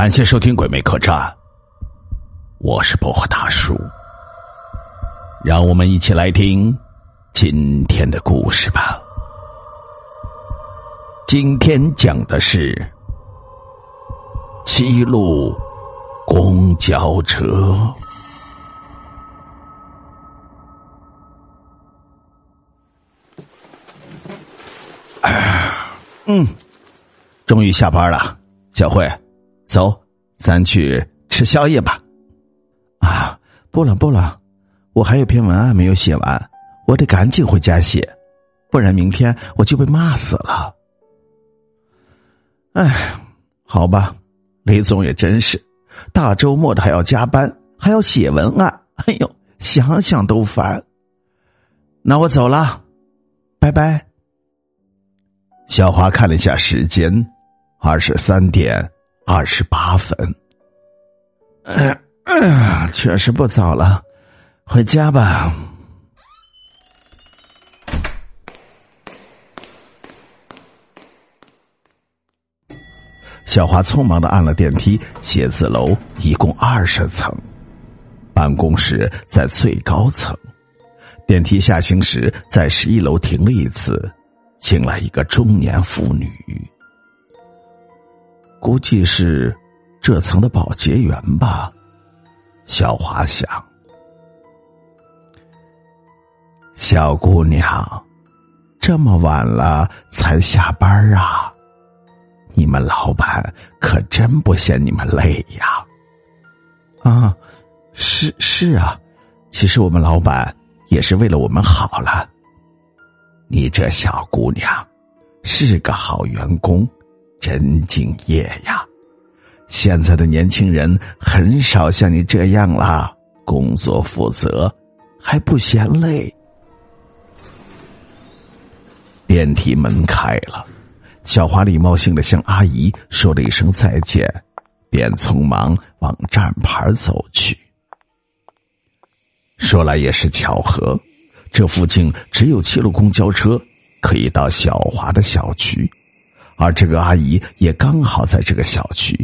感谢收听《鬼魅客栈》，我是薄荷大叔。让我们一起来听今天的故事吧。今天讲的是七路公交车。嗯，终于下班了，小慧，走，咱去吃宵夜吧。啊，不了不了，我还有篇文案没有写完，我得赶紧回家写，不然明天我就被骂死了。哎，好吧，雷总也真是，大周末的还要加班，还要写文案，哎呦，想想都烦。那我走了，拜拜。小华看了一下时间，二十三点二十八分。嗯嗯，确实不早了，回家吧。小华匆忙的按了电梯，写字楼一共二十层，办公室在最高层。电梯下行时，在十一楼停了一次。进来一个中年妇女，估计是这层的保洁员吧。小华想，小姑娘，这么晚了才下班啊？你们老板可真不嫌你们累呀？啊，是是啊，其实我们老板也是为了我们好了。你这小姑娘是个好员工，真敬业呀！现在的年轻人很少像你这样了，工作负责还不嫌累。电梯门开了，小华礼貌性的向阿姨说了一声再见，便匆忙往站牌走去。说来也是巧合。这附近只有七路公交车可以到小华的小区，而这个阿姨也刚好在这个小区，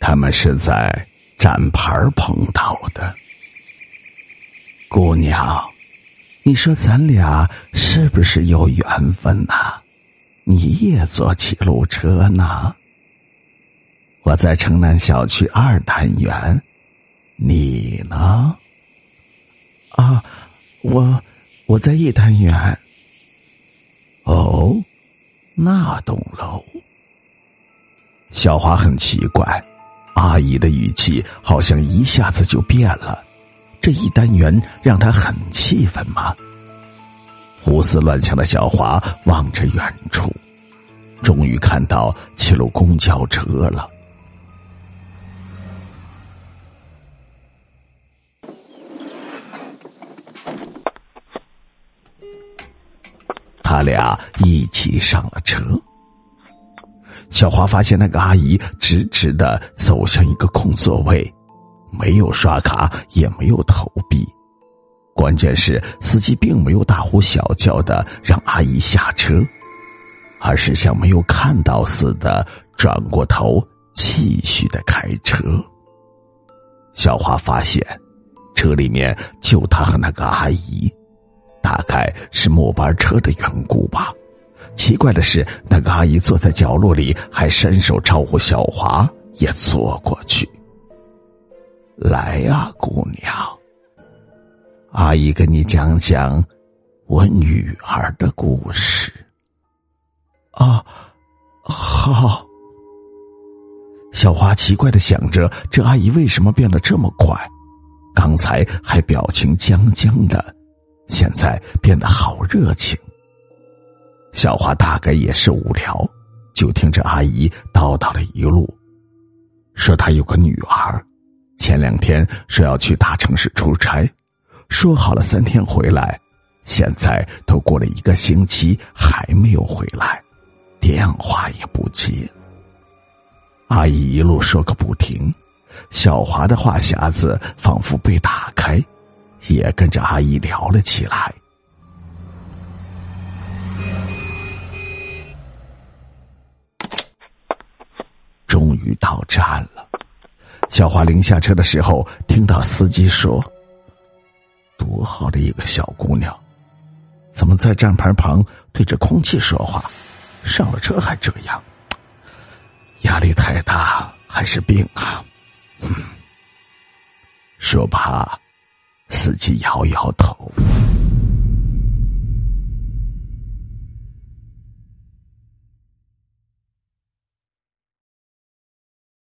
他们是在站牌碰到的。姑娘，你说咱俩是不是有缘分呐？你也坐七路车呢？我在城南小区二单元，你呢？啊，我。我在一单元。哦，那栋楼。小华很奇怪，阿姨的语气好像一下子就变了。这一单元让他很气愤吗？胡思乱想的小华望着远处，终于看到七路公交车了。他俩一起上了车。小华发现那个阿姨直直的走向一个空座位，没有刷卡，也没有投币。关键是司机并没有大呼小叫的让阿姨下车，而是像没有看到似的转过头继续的开车。小华发现，车里面就他和那个阿姨。大概是末班车的缘故吧。奇怪的是，那个阿姨坐在角落里，还伸手招呼小华也坐过去。来呀，姑娘，阿姨跟你讲讲我女儿的故事。啊，好。小华奇怪的想着，这阿姨为什么变得这么快？刚才还表情僵僵的。现在变得好热情。小华大概也是无聊，就听着阿姨叨叨了一路，说她有个女儿，前两天说要去大城市出差，说好了三天回来，现在都过了一个星期还没有回来，电话也不接。阿姨一路说个不停，小华的话匣子仿佛被打开。也跟着阿姨聊了起来。终于到站了，小华临下车的时候，听到司机说：“多好的一个小姑娘，怎么在站牌旁对着空气说话？上了车还这样，压力太大还是病啊？”，说罢，自己摇摇头。